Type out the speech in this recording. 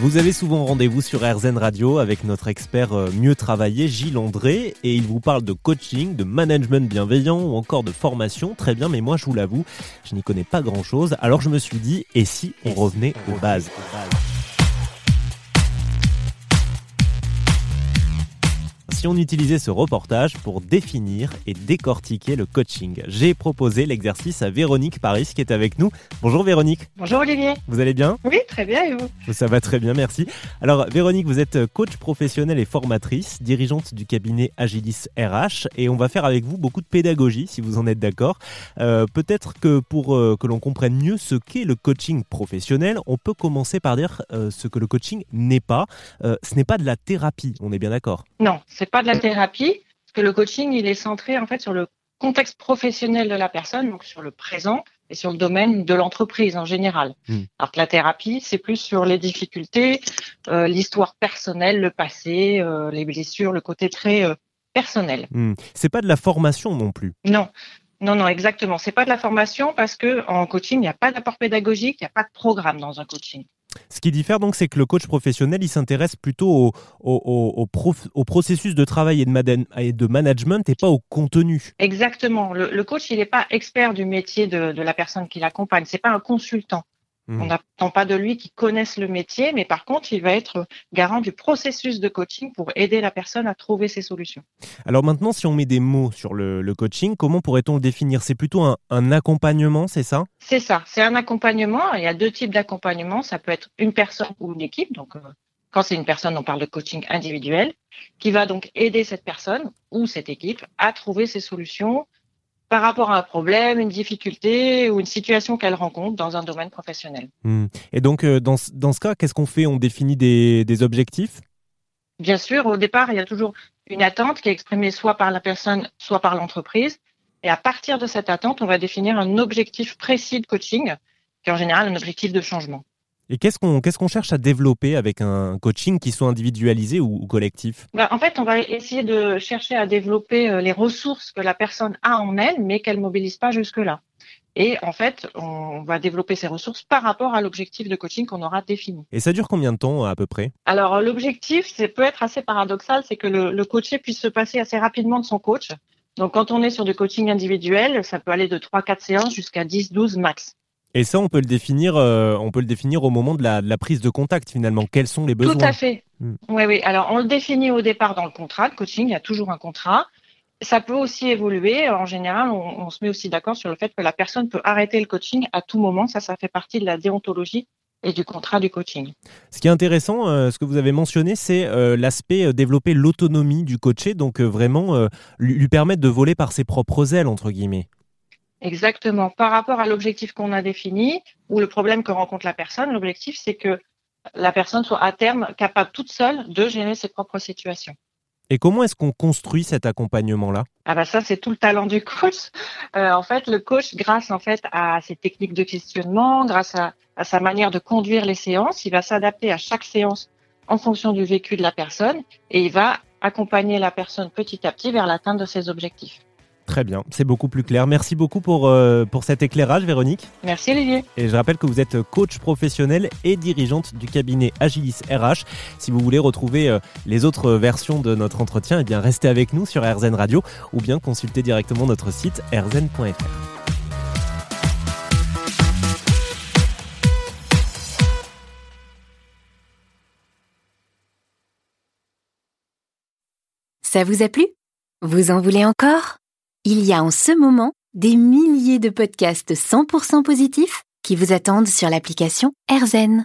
Vous avez souvent rendez-vous sur RZN Radio avec notre expert euh, mieux travaillé, Gilles André, et il vous parle de coaching, de management bienveillant ou encore de formation. Très bien, mais moi je vous l'avoue, je n'y connais pas grand-chose. Alors je me suis dit, et si on revenait aux bases? Si on utilisait ce reportage pour définir et décortiquer le coaching. J'ai proposé l'exercice à Véronique Paris qui est avec nous. Bonjour Véronique. Bonjour Olivier. Vous allez bien? Oui, très bien et vous? Ça va très bien, merci. Alors Véronique, vous êtes coach professionnelle et formatrice, dirigeante du cabinet Agilis RH et on va faire avec vous beaucoup de pédagogie si vous en êtes d'accord. Euh, Peut-être que pour euh, que l'on comprenne mieux ce qu'est le coaching professionnel, on peut commencer par dire euh, ce que le coaching n'est pas. Ce n'est pas de la thérapie, on est bien d'accord? Non, c'est pas de la thérapie, parce que le coaching, il est centré en fait sur le contexte professionnel de la personne, donc sur le présent et sur le domaine de l'entreprise en général. Hmm. Alors que la thérapie, c'est plus sur les difficultés, euh, l'histoire personnelle, le passé, euh, les blessures, le côté très euh, personnel. Hmm. C'est pas de la formation non plus. Non. Non, non, exactement. C'est pas de la formation parce que en coaching, il n'y a pas d'apport pédagogique, il n'y a pas de programme dans un coaching. Ce qui diffère donc, c'est que le coach professionnel, il s'intéresse plutôt au, processus de travail et de, management et pas au contenu. Exactement. Le, le coach, il n'est pas expert du métier de, de la personne qui l'accompagne. C'est pas un consultant. On n'attend pas de lui qu'il connaisse le métier, mais par contre, il va être garant du processus de coaching pour aider la personne à trouver ses solutions. Alors maintenant, si on met des mots sur le, le coaching, comment pourrait-on le définir? C'est plutôt un, un accompagnement, c'est ça? C'est ça. C'est un accompagnement. Il y a deux types d'accompagnement. Ça peut être une personne ou une équipe. Donc, euh, quand c'est une personne, on parle de coaching individuel, qui va donc aider cette personne ou cette équipe à trouver ses solutions par rapport à un problème, une difficulté ou une situation qu'elle rencontre dans un domaine professionnel. Hmm. Et donc, euh, dans, ce- dans ce cas, qu'est-ce qu'on fait? On définit des, des objectifs? Bien sûr, au départ, il y a toujours une attente qui est exprimée soit par la personne, soit par l'entreprise. Et à partir de cette attente, on va définir un objectif précis de coaching, qui est en général un objectif de changement. Et qu'est-ce qu'on qu'est-ce qu'on cherche à développer avec un coaching qui soit individualisé ou, ou collectif? Bah, en fait, on va essayer de chercher à développer euh, les ressources que la personne a en elle, mais qu'elle mobilise pas jusque-là. Et en fait, on va développer ces ressources par rapport à l'objectif de coaching qu'on aura défini. Et ça dure combien de temps à peu près? Alors, l'objectif, c'est peut être assez paradoxal, c'est que le, le coaché puisse se passer assez rapidement de son coach. Donc, quand on est sur du coaching individuel, ça peut aller de 3-4 séances jusqu'à 10-12 max. Et ça, on peut le définir, euh, on peut le définir au moment de la, de la prise de contact finalement. Quels sont les besoins Tout à fait. Hmm. Oui, oui. Alors, on le définit au départ dans le contrat de coaching. Il y a toujours un contrat. Ça peut aussi évoluer. En général, on, on se met aussi d'accord sur le fait que la personne peut arrêter le coaching à tout moment. Ça, ça fait partie de la déontologie et du contrat du coaching. Ce qui est intéressant, euh, ce que vous avez mentionné, c'est euh, l'aspect euh, développer l'autonomie du coaché, donc vraiment lui, lui permettre de voler par ses propres ailes entre guillemets. Exactement. Par rapport à l'objectif qu'on a défini ou le problème que rencontre la personne, l'objectif, c'est que la personne soit à terme capable toute seule de gérer ses propres situations. Et comment est-ce qu'on construit cet accompagnement-là? Ah bah ça c'est tout le talent du coach. Euh, en fait, le coach, grâce en fait à ses techniques de questionnement, grâce à, à sa manière de conduire les séances, il va s'adapter à chaque séance en fonction du vécu de la personne et il va accompagner la personne petit à petit vers l'atteinte de ses objectifs. Très bien, c'est beaucoup plus clair. Merci beaucoup pour, euh, pour cet éclairage, Véronique. Merci Olivier. Et je rappelle que vous êtes coach professionnel et dirigeante du cabinet Agilis RH. Si vous voulez retrouver euh, les autres versions de notre entretien, eh bien restez avec nous sur RZN Radio ou bien consultez directement notre site rzn.fr. Ça vous a plu? Vous en voulez encore? Il y a en ce moment des milliers de podcasts 100% positifs qui vous attendent sur l'application AirZen.